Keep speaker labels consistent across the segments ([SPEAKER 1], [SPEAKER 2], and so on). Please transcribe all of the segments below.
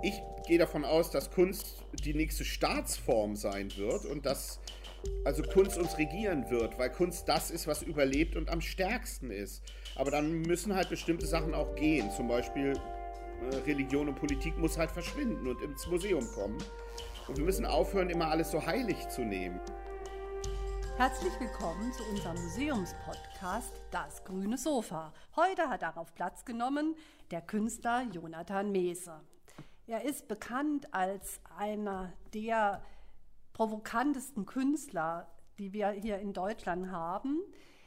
[SPEAKER 1] Ich gehe davon aus, dass Kunst die nächste Staatsform sein wird und dass also Kunst uns regieren wird, weil Kunst das ist, was überlebt und am stärksten ist. Aber dann müssen halt bestimmte Sachen auch gehen. Zum Beispiel äh, Religion und Politik muss halt verschwinden und ins Museum kommen. Und wir müssen aufhören, immer alles so heilig zu nehmen.
[SPEAKER 2] Herzlich willkommen zu unserem Museumspodcast Das grüne Sofa. Heute hat darauf Platz genommen der Künstler Jonathan Mese. Er ist bekannt als einer der provokantesten Künstler, die wir hier in Deutschland haben.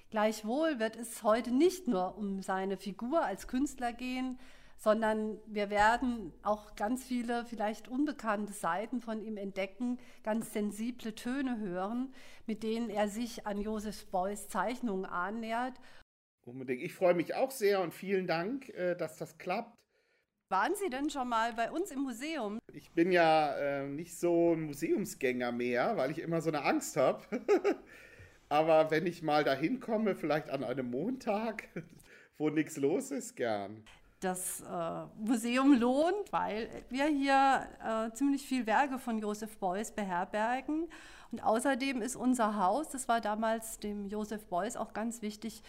[SPEAKER 2] Gleichwohl wird es heute nicht nur um seine Figur als Künstler gehen, sondern wir werden auch ganz viele vielleicht unbekannte Seiten von ihm entdecken, ganz sensible Töne hören, mit denen er sich an Joseph Beuys Zeichnungen annähert.
[SPEAKER 1] Unbedingt. Ich freue mich auch sehr und vielen Dank, äh, dass das klappt.
[SPEAKER 2] Waren Sie denn schon mal bei uns im Museum?
[SPEAKER 1] Ich bin ja äh, nicht so ein Museumsgänger mehr, weil ich immer so eine Angst habe. Aber wenn ich mal dahin komme, vielleicht an einem Montag, wo nichts los ist, gern
[SPEAKER 2] das äh, Museum lohnt, weil wir hier äh, ziemlich viel Werke von Joseph Beuys beherbergen. Und außerdem ist unser Haus, das war damals dem Joseph Beuys auch ganz wichtig,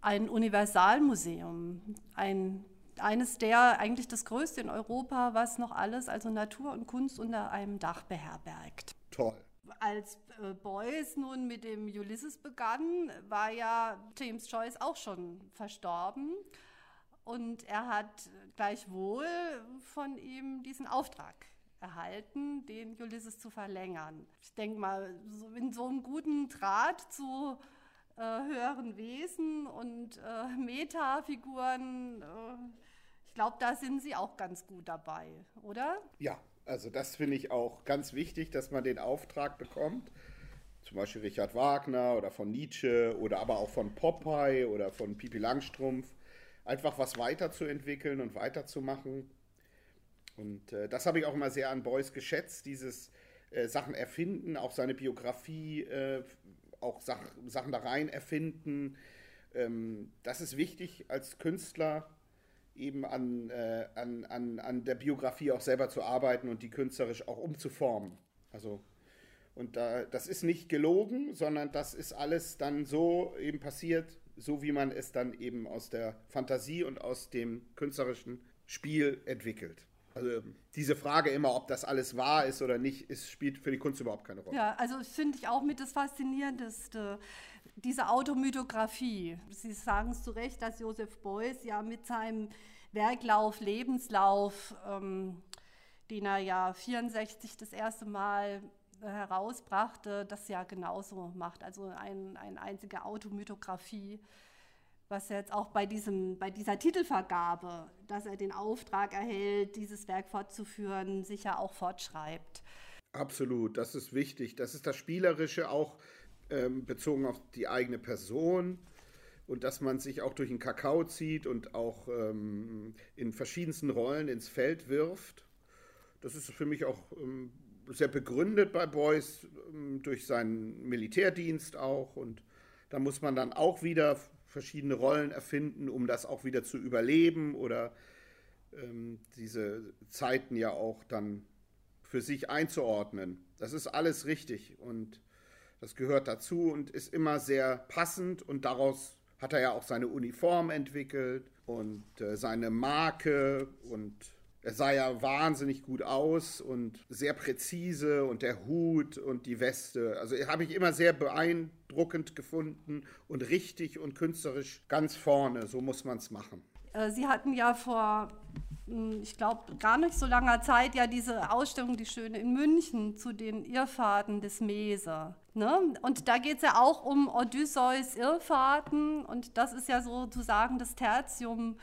[SPEAKER 2] ein Universalmuseum, ein, eines der, eigentlich das größte in Europa, was noch alles, also Natur und Kunst unter einem Dach beherbergt.
[SPEAKER 1] Toll.
[SPEAKER 2] Als äh, Beuys nun mit dem Ulysses begann, war ja James Joyce auch schon verstorben. Und er hat gleichwohl von ihm diesen Auftrag erhalten, den Ulysses zu verlängern. Ich denke mal, in so einem guten Draht zu äh, höheren Wesen und äh, Metafiguren, äh, ich glaube, da sind Sie auch ganz gut dabei, oder?
[SPEAKER 1] Ja, also das finde ich auch ganz wichtig, dass man den Auftrag bekommt. Zum Beispiel Richard Wagner oder von Nietzsche oder aber auch von Popeye oder von Pipi Langstrumpf einfach was weiterzuentwickeln und weiterzumachen. Und äh, das habe ich auch immer sehr an Beuys geschätzt, dieses äh, Sachen erfinden, auch seine Biografie, äh, auch Sach Sachen da rein erfinden. Ähm, das ist wichtig als Künstler, eben an, äh, an, an, an der Biografie auch selber zu arbeiten und die künstlerisch auch umzuformen. Also und da, das ist nicht gelogen, sondern das ist alles dann so eben passiert, so wie man es dann eben aus der Fantasie und aus dem künstlerischen Spiel entwickelt. Also diese Frage immer, ob das alles wahr ist oder nicht, ist, spielt für die Kunst überhaupt keine Rolle.
[SPEAKER 2] Ja, also finde ich auch mit das Faszinierendste, diese Automythografie. Sie sagen es zu Recht, dass Joseph Beuys ja mit seinem Werklauf, Lebenslauf, ähm, den er ja 64 das erste Mal herausbrachte, das ja genauso macht. Also ein, eine einzige Automythografie, was jetzt auch bei, diesem, bei dieser Titelvergabe, dass er den Auftrag erhält, dieses Werk fortzuführen, sicher auch fortschreibt.
[SPEAKER 1] Absolut, das ist wichtig. Das ist das Spielerische auch ähm, bezogen auf die eigene Person und dass man sich auch durch den Kakao zieht und auch ähm, in verschiedensten Rollen ins Feld wirft. Das ist für mich auch ähm, sehr begründet bei Beuys ähm, durch seinen Militärdienst auch. Und da muss man dann auch wieder verschiedene Rollen erfinden, um das auch wieder zu überleben oder ähm, diese Zeiten ja auch dann für sich einzuordnen. Das ist alles richtig und das gehört dazu und ist immer sehr passend und daraus hat er ja auch seine Uniform entwickelt und äh, seine Marke und er sah ja wahnsinnig gut aus und sehr präzise und der Hut und die Weste. Also habe ich immer sehr beeindruckend gefunden und richtig und künstlerisch ganz vorne. So muss man es machen.
[SPEAKER 2] Äh, Sie hatten ja vor, hm, ich glaube, gar nicht so langer Zeit ja diese Ausstellung, die schöne in München, zu den Irrfahrten des Mese. Ne? Und da geht es ja auch um Odysseus Irrfahrten und das ist ja sozusagen das Tertium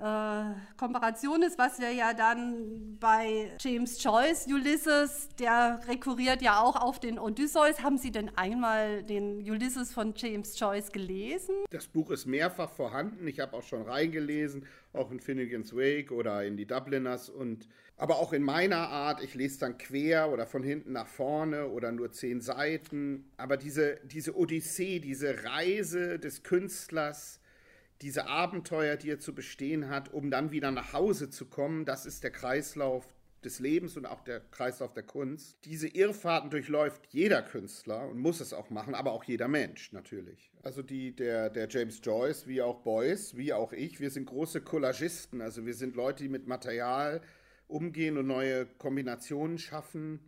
[SPEAKER 2] äh, Komparation ist, was wir ja dann bei James Joyce, Ulysses, der rekurriert ja auch auf den Odysseus. Haben Sie denn einmal den Ulysses von James Joyce gelesen?
[SPEAKER 1] Das Buch ist mehrfach vorhanden. Ich habe auch schon reingelesen, auch in Finnegan's Wake oder in die Dubliners und aber auch in meiner Art. Ich lese dann quer oder von hinten nach vorne oder nur zehn Seiten. Aber diese, diese Odyssee, diese Reise des Künstlers, diese Abenteuer, die er zu bestehen hat, um dann wieder nach Hause zu kommen, das ist der Kreislauf des Lebens und auch der Kreislauf der Kunst. Diese Irrfahrten durchläuft jeder Künstler und muss es auch machen, aber auch jeder Mensch natürlich. Also die, der, der James Joyce, wie auch Beuys, wie auch ich, wir sind große Collagisten. Also wir sind Leute, die mit Material umgehen und neue Kombinationen schaffen.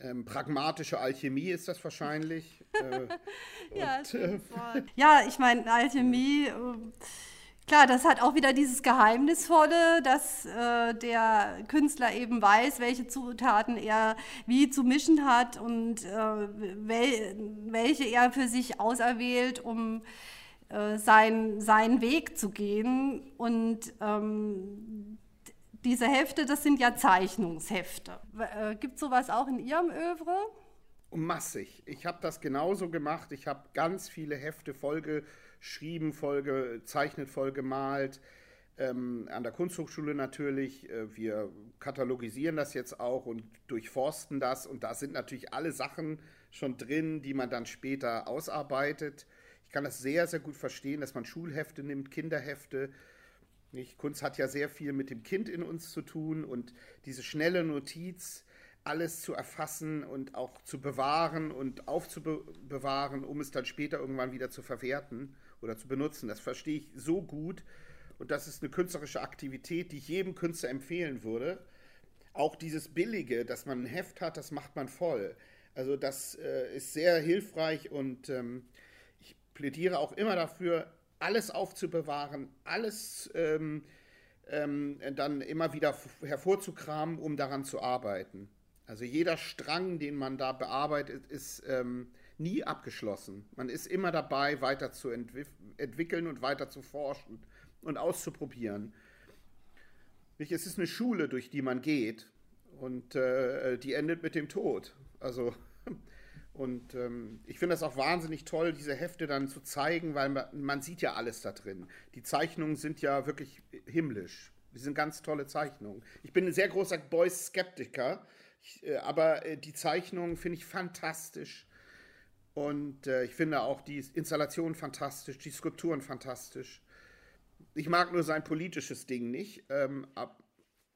[SPEAKER 1] Ähm, pragmatische Alchemie ist das wahrscheinlich.
[SPEAKER 2] äh, ja, und, äh, ja, ich meine, Alchemie. Äh, Klar, das hat auch wieder dieses Geheimnisvolle, dass äh, der Künstler eben weiß, welche Zutaten er wie zu mischen hat und äh, wel welche er für sich auserwählt, um äh, sein, seinen Weg zu gehen. Und ähm, diese Hefte, das sind ja Zeichnungshefte. Äh, Gibt es sowas auch in Ihrem Övre?
[SPEAKER 1] Massig. Ich habe das genauso gemacht. Ich habe ganz viele Hefte vollgeschrieben geschrieben, voll gezeichnet, voll gemalt. Ähm, an der Kunsthochschule natürlich. Äh, wir katalogisieren das jetzt auch und durchforsten das. Und da sind natürlich alle Sachen schon drin, die man dann später ausarbeitet. Ich kann das sehr, sehr gut verstehen, dass man Schulhefte nimmt, Kinderhefte. Nicht? Kunst hat ja sehr viel mit dem Kind in uns zu tun und diese schnelle Notiz, alles zu erfassen und auch zu bewahren und aufzubewahren, um es dann später irgendwann wieder zu verwerten oder zu benutzen. Das verstehe ich so gut und das ist eine künstlerische Aktivität, die ich jedem Künstler empfehlen würde. Auch dieses Billige, dass man ein Heft hat, das macht man voll. Also das äh, ist sehr hilfreich und ähm, ich plädiere auch immer dafür, alles aufzubewahren, alles ähm, ähm, dann immer wieder hervorzukramen, um daran zu arbeiten. Also jeder Strang, den man da bearbeitet, ist ähm, nie abgeschlossen. Man ist immer dabei, weiter zu entwickeln und weiter zu forschen und auszuprobieren. Es ist eine Schule, durch die man geht und äh, die endet mit dem Tod. Also und ähm, ich finde das auch wahnsinnig toll, diese Hefte dann zu zeigen, weil man, man, sieht ja alles da drin. Die Zeichnungen sind ja wirklich himmlisch. Die sind ganz tolle Zeichnungen. Ich bin ein sehr großer Beuys-Skeptiker, äh, aber äh, die Zeichnungen finde ich fantastisch. Und äh, ich finde auch die Installation fantastisch, die Skulpturen fantastisch. Ich mag nur sein politisches Ding nicht. Ähm, ab,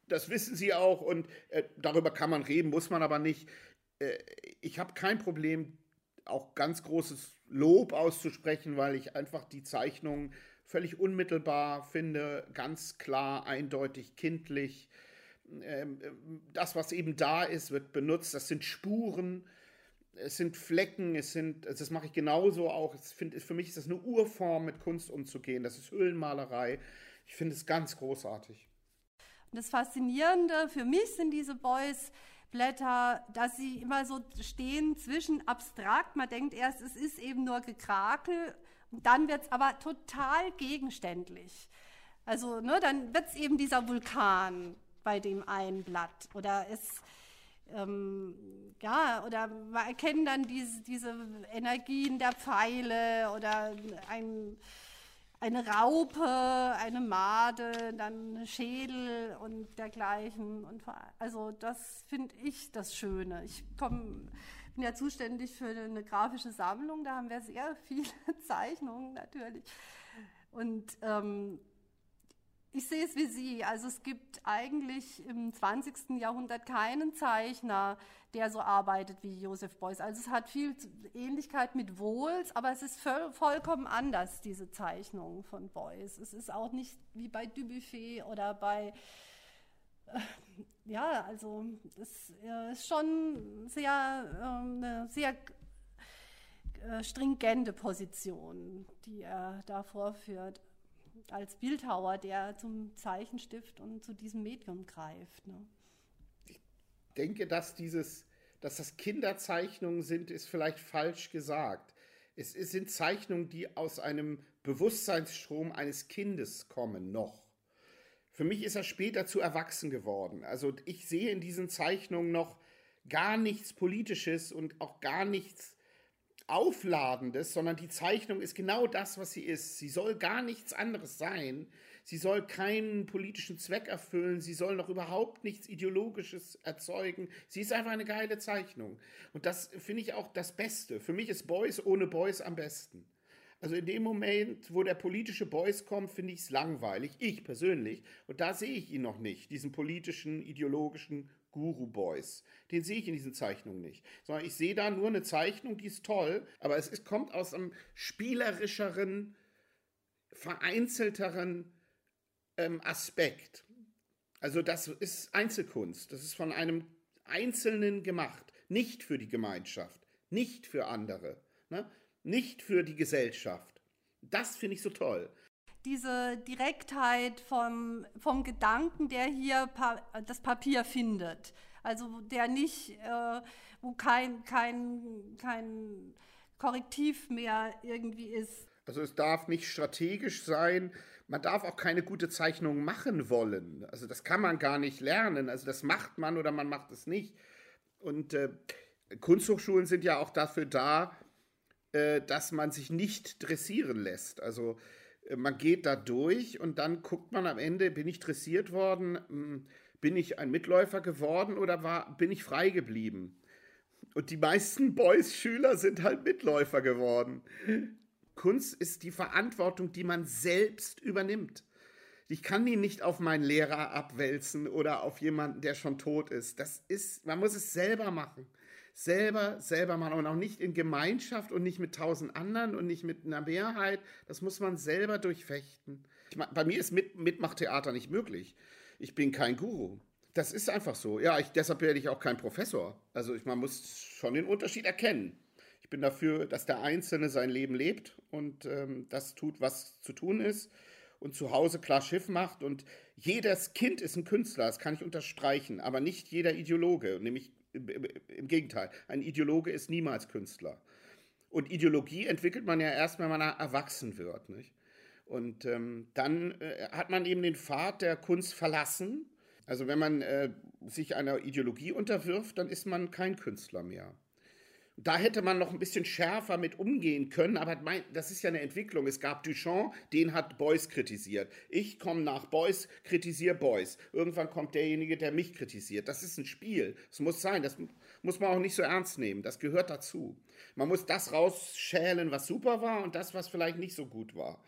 [SPEAKER 1] das wissen Sie auch und äh, darüber kann man reden, muss man aber nicht. Äh, ich habe kein Problem, auch ganz großes Lob auszusprechen, weil ich einfach die Zeichnung völlig unmittelbar finde, ganz klar, eindeutig, kindlich. Ähm, das, was eben da ist, wird benutzt. Das sind Spuren es sind Flecken, es sind, also das mache ich genauso auch. Ich find, für mich ist das eine Urform, mit Kunst umzugehen. Das ist Höhlenmalerei. Ich finde es ganz großartig.
[SPEAKER 2] Das Faszinierende für mich sind diese Boys. Blätter, dass sie immer so stehen zwischen abstrakt. Man denkt erst, es ist eben nur Gekrakel. Dann wird es aber total gegenständlich. Also, ne, dann wird es eben dieser Vulkan bei dem einen Blatt. Oder es ähm, ja, oder wir erkennen dann diese, diese Energien der Pfeile oder ein, eine Raupe, eine Made, dann Schädel und dergleichen. Und also das finde ich das Schöne. Ich komm, bin ja zuständig für eine grafische Sammlung, da haben wir sehr viele Zeichnungen natürlich. Und ähm, ich sehe es wie Sie. Also es gibt eigentlich im 20. Jahrhundert keinen Zeichner, der so arbeitet wie Joseph Beuys. Also es hat viel Ähnlichkeit mit Wohls, aber es ist vollkommen anders, diese Zeichnung von Beuys. Es ist auch nicht wie bei Dubuffet oder bei, äh, ja, also es äh, ist schon sehr, äh, eine sehr äh, stringente Position, die er da vorführt als Bildhauer, der zum Zeichenstift und zu diesem Medium greift. Ne?
[SPEAKER 1] Ich denke, dass dieses, dass das Kinderzeichnungen sind, ist vielleicht falsch gesagt. Es, es sind Zeichnungen, die aus einem Bewusstseinsstrom eines Kindes kommen, noch. Für mich ist er später zu erwachsen geworden. Also ich sehe in diesen Zeichnungen noch gar nichts Politisches und auch gar nichts Aufladendes, sondern die Zeichnung ist genau das, was sie ist. Sie soll gar nichts anderes sein. Sie soll keinen politischen Zweck erfüllen. Sie soll noch überhaupt nichts Ideologisches erzeugen. Sie ist einfach eine geile Zeichnung. Und das finde ich auch das Beste. Für mich ist Boys ohne Boys am besten. Also in dem Moment, wo der politische Beuys kommt, finde ich es langweilig. Ich persönlich. Und da sehe ich ihn noch nicht, diesen politischen, ideologischen Guru Boys. Den sehe ich in diesen Zeichnungen nicht. Sondern ich sehe da nur eine Zeichnung, die ist toll, aber es ist, kommt aus einem spielerischeren, vereinzelteren ähm, Aspekt. Also das ist Einzelkunst. Das ist von einem Einzelnen gemacht. Nicht für die Gemeinschaft. Nicht für andere. Ne? Nicht für die Gesellschaft. Das finde ich so toll
[SPEAKER 2] diese Direktheit vom, vom Gedanken, der hier pa das Papier findet. Also der nicht, äh, wo kein, kein, kein Korrektiv mehr irgendwie ist.
[SPEAKER 1] Also es darf nicht strategisch sein. Man darf auch keine gute Zeichnung machen wollen. Also das kann man gar nicht lernen. Also das macht man oder man macht es nicht. Und äh, Kunsthochschulen sind ja auch dafür da, äh, dass man sich nicht dressieren lässt. Also man geht da durch und dann guckt man am Ende, bin ich dressiert worden, hm, bin ich ein Mitläufer geworden oder war, bin ich frei geblieben? Und die meisten Boys-Schüler sind halt Mitläufer geworden. Kunst ist die Verantwortung, die man selbst übernimmt. Ich kann die nicht auf meinen Lehrer abwälzen oder auf jemanden, der schon tot ist. Das ist, man muss es selber machen selber, selber machen und auch nicht in Gemeinschaft und nicht mit tausend anderen und nicht mit einer Mehrheit. Das muss man selber durchfechten. Meine, bei mir ist mit, Mitmachtheater nicht möglich. Ich bin kein Guru. Das ist einfach so. Ja, ich, deshalb werde ich auch kein Professor. Also ich, man muss schon den Unterschied erkennen. Ich bin dafür, dass der Einzelne sein Leben lebt und ähm, das tut, was zu tun ist und zu Hause klar Schiff macht. Und jedes Kind ist ein Künstler, das kann ich unterstreichen, aber nicht jeder Ideologe. Nämlich im Gegenteil, ein Ideologe ist niemals Künstler. Und Ideologie entwickelt man ja erst, wenn man erwachsen wird. Nicht? Und ähm, dann äh, hat man eben den Pfad der Kunst verlassen. Also wenn man äh, sich einer Ideologie unterwirft, dann ist man kein Künstler mehr. Da hätte man noch ein bisschen schärfer mit umgehen können, aber das ist ja eine Entwicklung. Es gab Duchamp, den hat Beuys kritisiert. Ich komme nach Beuys, kritisiere Beuys. Irgendwann kommt derjenige, der mich kritisiert. Das ist ein Spiel. Das muss sein. Das muss man auch nicht so ernst nehmen. Das gehört dazu. Man muss das rausschälen, was super war und das, was vielleicht nicht so gut war.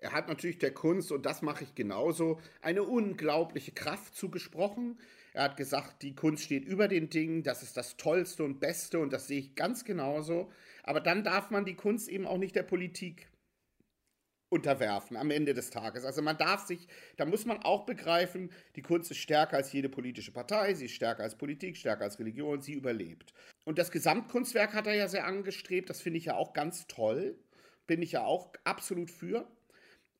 [SPEAKER 1] Er hat natürlich der Kunst, und das mache ich genauso, eine unglaubliche Kraft zugesprochen. Er hat gesagt, die Kunst steht über den Dingen, das ist das Tollste und Beste und das sehe ich ganz genauso. Aber dann darf man die Kunst eben auch nicht der Politik unterwerfen am Ende des Tages. Also man darf sich, da muss man auch begreifen, die Kunst ist stärker als jede politische Partei, sie ist stärker als Politik, stärker als Religion, sie überlebt. Und das Gesamtkunstwerk hat er ja sehr angestrebt, das finde ich ja auch ganz toll, bin ich ja auch absolut für.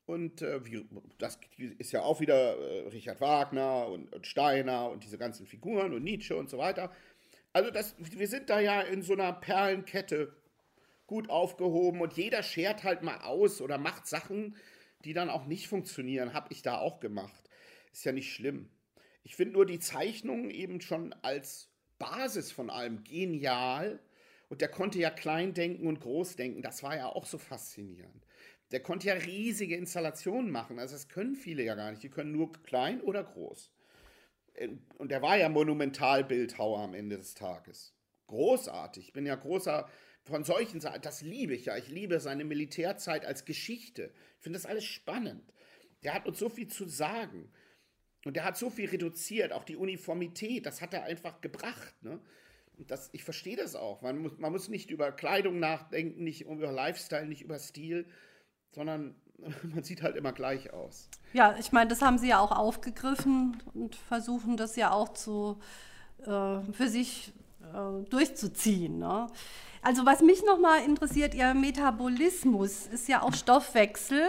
[SPEAKER 1] Und äh, wie, das ist ja auch wieder äh, Richard Wagner und, und, Steiner und diese ganzen Figuren und Nietzsche und so weiter. Also das, wir sind da ja in so einer Perlenkette gut aufgehoben und jeder schert halt mal aus oder macht Sachen, die dann auch nicht funktionieren. Habe ich da auch gemacht. Ist ja nicht schlimm. Ich finde nur die Zeichnungen eben schon als Basis von allem genial. Und der konnte ja klein denken und groß denken. Das war ja auch so faszinierend. Der konnte ja riesige Installationen machen. Also das können viele ja gar nicht. Die können nur klein oder groß. Ähm, und der war ja Monumentalbildhauer am Ende des Tages. Großartig. Ich bin ja großer von solchen Sachen. Das liebe ich ja. Ich liebe seine Militärzeit als Geschichte. Ich finde das alles spannend. Der hat uns so viel zu sagen. Und der hat so viel reduziert. Auch die Uniformität, das hat er einfach gebracht. Ne? Und das, ich verstehe das auch. Man muss, man muss nicht über Kleidung nachdenken, nicht über Lifestyle, nicht über Stil, sondern man sieht halt immer gleich aus.
[SPEAKER 2] Ja, ich meine, das haben Sie ja auch aufgegriffen und versuchen das ja auch zu, äh, für sich äh, durchzuziehen. Ne? Also was mich nochmal interessiert, Ihr Metabolismus ist ja auch Stoffwechsel.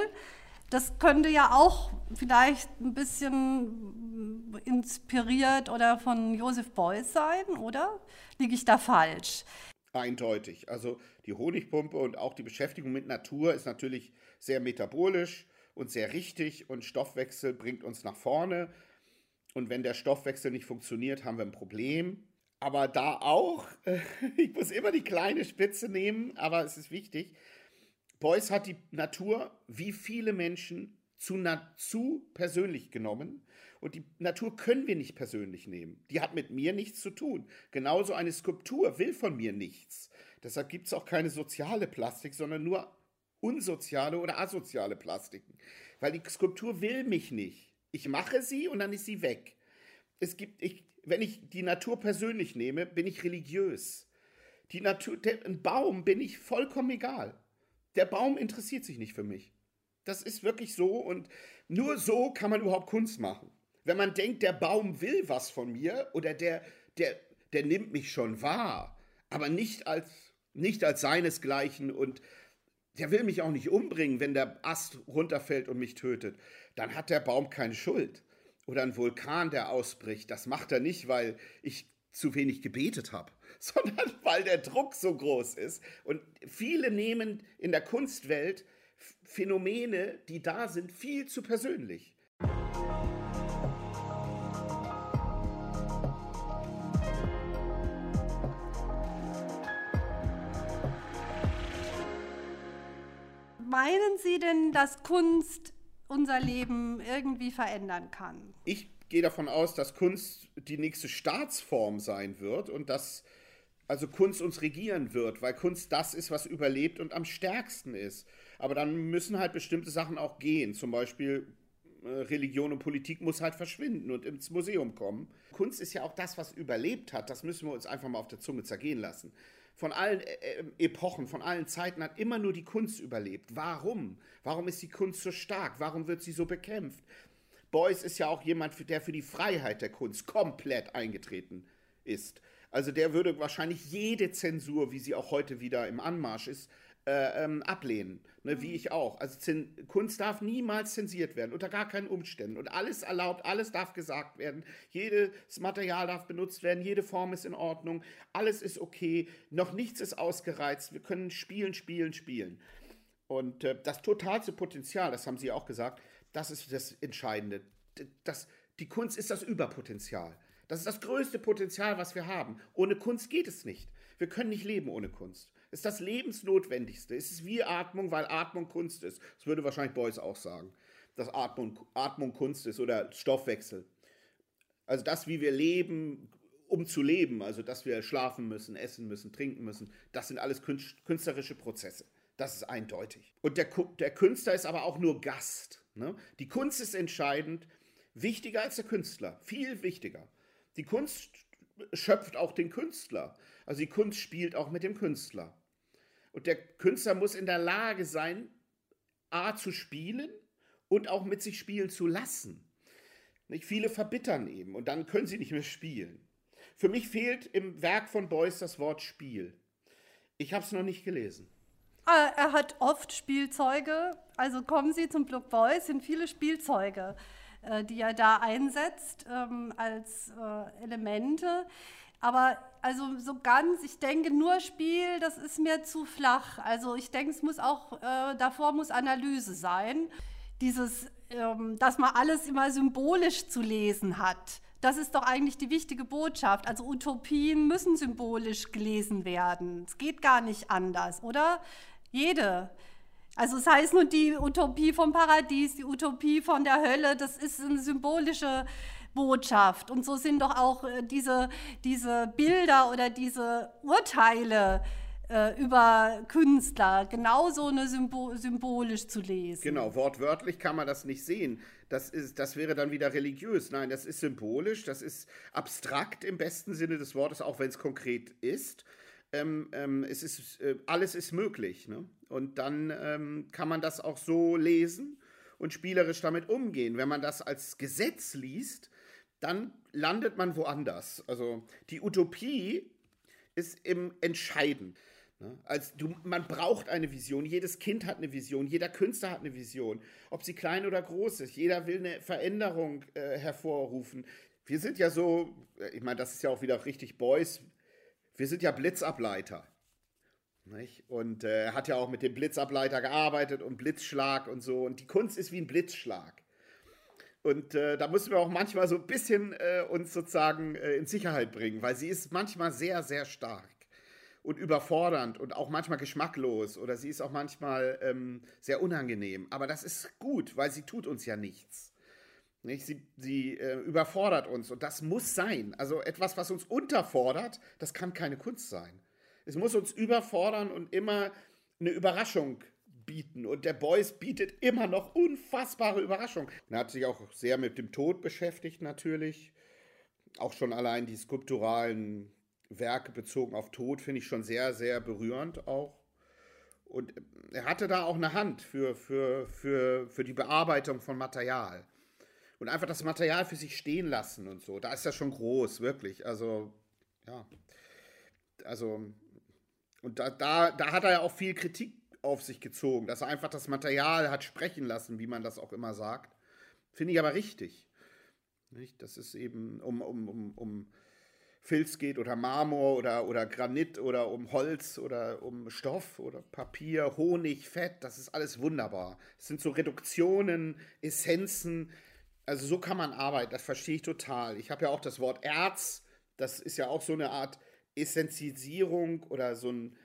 [SPEAKER 2] Das könnte ja auch vielleicht ein bisschen inspiriert oder von Joseph Beuys sein, oder? Liege ich da falsch?
[SPEAKER 1] Eindeutig. Also die Honigpumpe und auch die Beschäftigung mit Natur ist natürlich sehr metabolisch und sehr richtig und Stoffwechsel bringt uns nach vorne. Und wenn der Stoffwechsel nicht funktioniert, haben wir ein Problem. Aber da auch, ich muss immer die kleine Spitze nehmen, aber es ist wichtig. Beuys hat die Natur wie viele Menschen zu, zu persönlich genommen. Und die Natur können wir nicht persönlich nehmen. Die hat mit mir nichts zu tun. Genauso eine Skulptur will von mir nichts. Deshalb gibt es auch keine soziale Plastik, sondern nur unsoziale oder asoziale Plastiken. Weil die Skulptur will mich nicht. Ich mache sie und dann ist sie weg. Es gibt, ich, wenn ich die Natur persönlich nehme, bin ich religiös. Die Natur, der, ein Baum bin ich vollkommen egal. Der Baum interessiert sich nicht für mich. Das ist wirklich so und nur so kann man überhaupt Kunst machen. Wenn man denkt, der Baum will was von mir oder der, der, der nimmt mich schon wahr, aber nicht als, nicht als seinesgleichen und der will mich auch nicht umbringen, wenn der Ast runterfällt und mich tötet, dann hat der Baum keine Schuld. Oder ein Vulkan, der ausbricht, das macht er nicht, weil ich zu wenig gebetet habe, sondern weil der Druck so groß ist. Und viele nehmen in der Kunstwelt Phänomene, die da sind, viel zu persönlich.
[SPEAKER 2] Meinen Sie denn, dass Kunst unser Leben irgendwie verändern kann?
[SPEAKER 1] Ich gehe davon aus, dass Kunst die nächste Staatsform sein wird und dass also Kunst uns regieren wird, weil Kunst das ist, was überlebt und am stärksten ist. Aber dann müssen halt bestimmte Sachen auch gehen. Zum Beispiel äh, Religion und Politik muss halt verschwinden und ins Museum kommen. Kunst ist ja auch das, was überlebt hat. Das müssen wir uns einfach mal auf der Zunge zergehen lassen. Von allen äh, äh Epochen, von allen Zeiten hat immer nur die Kunst überlebt. Warum? Warum ist die Kunst so stark? Warum wird sie so bekämpft? Beuys ist ja auch jemand, der für die Freiheit der Kunst komplett eingetreten ist. Also der würde wahrscheinlich jede Zensur, wie sie auch heute wieder im Anmarsch ist, äh, ähm, ablehnen. Ne, wie ich auch. Also Zen Kunst darf niemals zensiert werden, unter gar keinen Umständen. Und alles erlaubt, alles darf gesagt werden. Jedes Material darf benutzt werden, jede Form ist in Ordnung, alles ist okay, noch nichts ist ausgereizt. Wir können spielen, spielen, spielen. Und äh, das totalste Potenzial, das haben Sie auch gesagt, das ist das Entscheidende. Das, die Kunst ist das Überpotenzial. Das ist das größte Potenzial, was wir haben. Ohne Kunst geht es nicht. Wir können nicht leben ohne Kunst. Ist das Lebensnotwendigste. Es ist wie Atmung, weil Atmung Kunst ist. Das würde wahrscheinlich Beuys auch sagen, dass Atmung, Atmung Kunst ist oder Stoffwechsel. Also das, wie wir leben, um zu leben, also dass wir schlafen müssen, essen müssen, trinken müssen, das sind alles künstlerische Prozesse. Das ist eindeutig. Und der, der Künstler ist aber auch nur Gast. Ne? Die Kunst ist entscheidend, wichtiger als der Künstler, viel wichtiger. Die Kunst schöpft auch den Künstler. Also die Kunst spielt auch mit dem Künstler. Und der Künstler muss in der Lage sein, A zu spielen und auch mit sich spielen zu lassen. Nicht viele verbittern eben und dann können sie nicht mehr spielen. Für mich fehlt im Werk von Beuys das Wort Spiel. Ich habe es noch nicht gelesen.
[SPEAKER 2] Ah, er hat oft Spielzeuge. Also kommen Sie zum Block Boys, sind viele Spielzeuge, die er da einsetzt ähm, als äh, Elemente. Aber also so ganz, ich denke, nur Spiel, das ist mir zu flach. Also ich denke, es muss auch, äh, davor muss Analyse sein. Dieses, ähm, dass man alles immer symbolisch zu lesen hat. Das ist doch eigentlich die wichtige Botschaft. Also Utopien müssen symbolisch gelesen werden. Es geht gar nicht anders, oder? Jede. Also es heißt nur die Utopie vom Paradies, die Utopie von der Hölle, das ist eine symbolische Botschaft. Und so sind doch auch äh, diese, diese Bilder oder diese Urteile äh, über Künstler genauso eine Symbol symbolisch zu lesen.
[SPEAKER 1] Genau, wortwörtlich kann man das nicht sehen. Das, ist, das wäre dann wieder religiös. Nein, das ist symbolisch, das ist abstrakt im besten Sinne des Wortes, auch wenn es konkret ist ähm, ähm, es ist, äh, alles ist möglich. Ne? Und dann ähm, kann man das auch so lesen und spielerisch damit umgehen. Wenn man das als Gesetz liest, dann landet man woanders. Also die Utopie ist im Entscheiden. Ne? Also du, man braucht eine Vision. Jedes Kind hat eine Vision. Jeder Künstler hat eine Vision. Ob sie klein oder groß ist. Jeder will eine Veränderung äh, hervorrufen. Wir sind ja so, äh, ich meine, das ist ja auch wieder richtig Boys wir sind ja Blitzableiter. Nicht? Und äh, hat ja auch mit dem Blitzableiter gearbeitet und Blitzschlag und so. Und die Kunst ist wie ein Blitzschlag. Und äh, da müssen wir auch manchmal so ein bisschen äh, uns sozusagen äh, in Sicherheit bringen, weil sie ist manchmal sehr, sehr stark und überfordernd und auch manchmal geschmacklos oder sie ist auch manchmal ähm, sehr unangenehm. Aber das ist gut, weil sie tut uns ja nichts. Nicht? Sie, sie äh, überfordert uns und das muss sein. Also etwas, was uns unterfordert, das kann keine Kunst sein. Es muss uns überfordern und immer eine Überraschung bieten. Und der Beuys bietet immer noch unfassbare Überraschungen. Er hat sich auch sehr mit dem Tod beschäftigt, natürlich. Auch schon allein die skulpturalen Werke bezogen auf Tod finde ich schon sehr, sehr berührend auch. Und er hatte da auch eine Hand für, für, für, für die Bearbeitung von Material. Und einfach das Material für sich stehen lassen und so. Da ist er schon groß, wirklich. Also, ja. Also, und da, da, da hat er ja auch viel Kritik auf sich gezogen, dass er einfach das Material hat sprechen lassen, wie man das auch immer sagt. Finde ich aber richtig. Nicht? Dass es eben um, um, um, um Filz geht oder Marmor oder, oder Granit oder um Holz oder um Stoff oder Papier, Honig, Fett, das ist alles wunderbar. Es sind so Reduktionen, Essenzen. Also so kann man arbeiten, das verstehe ich total. Ich habe ja auch das Wort Erz, das ist ja auch so eine Art Essenzisierung oder so ein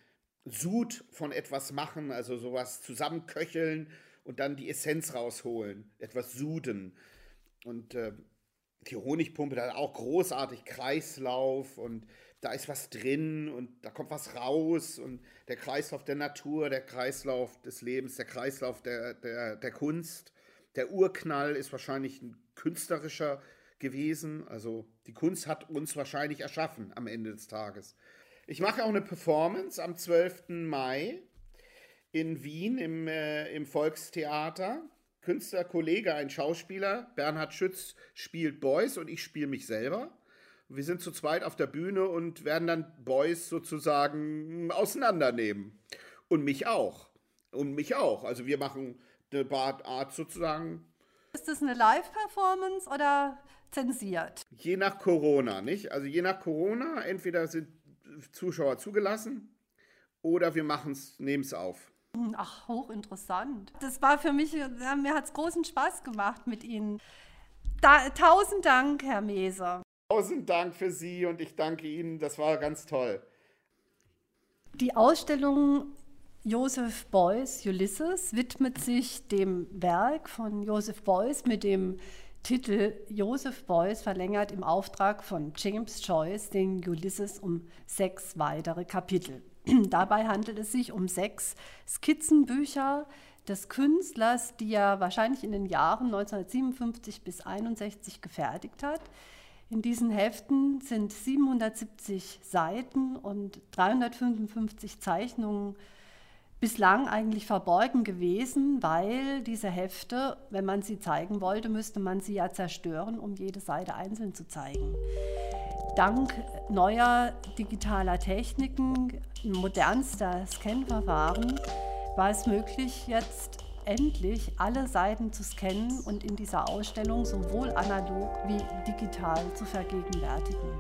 [SPEAKER 1] Sud von etwas machen, also sowas zusammenköcheln und dann die Essenz rausholen, etwas suden. Und äh, die Honigpumpe, da auch großartig Kreislauf und da ist was drin und da kommt was raus und der Kreislauf der Natur, der Kreislauf des Lebens, der Kreislauf der, der, der Kunst. Der Urknall ist wahrscheinlich ein künstlerischer gewesen. Also die Kunst hat uns wahrscheinlich erschaffen am Ende des Tages. Ich mache auch eine Performance am 12. Mai in Wien im, äh, im Volkstheater. Künstlerkollege, ein Schauspieler, Bernhard Schütz spielt Boys und ich spiele mich selber. Wir sind zu zweit auf der Bühne und werden dann Boys sozusagen auseinandernehmen. Und mich auch. Und mich auch. Also wir machen eine Art sozusagen.
[SPEAKER 2] Ist das eine Live-Performance oder zensiert?
[SPEAKER 1] Je nach Corona, nicht? Also je nach Corona, entweder sind Zuschauer zugelassen oder wir machen es, nehmen es auf.
[SPEAKER 2] Ach, hochinteressant. Das war für mich, mir hat es großen Spaß gemacht mit Ihnen. Da, tausend Dank, Herr Meser.
[SPEAKER 1] Tausend Dank für Sie und ich danke Ihnen, das war ganz toll.
[SPEAKER 2] Die Ausstellung Joseph Beuys Ulysses widmet sich dem Werk von Joseph Beuys mit dem Titel Joseph Beuys verlängert im Auftrag von James Joyce den Ulysses um sechs weitere Kapitel. Dabei handelt es sich um sechs Skizzenbücher des Künstlers, die er wahrscheinlich in den Jahren 1957 bis 1961 gefertigt hat. In diesen Heften sind 770 Seiten und 355 Zeichnungen bislang eigentlich verborgen gewesen, weil diese Hefte, wenn man sie zeigen wollte, müsste man sie ja zerstören, um jede Seite einzeln zu zeigen. Dank neuer digitaler Techniken, modernster Scanverfahren, war es möglich, jetzt endlich alle Seiten zu scannen und in dieser Ausstellung sowohl analog wie digital zu vergegenwärtigen.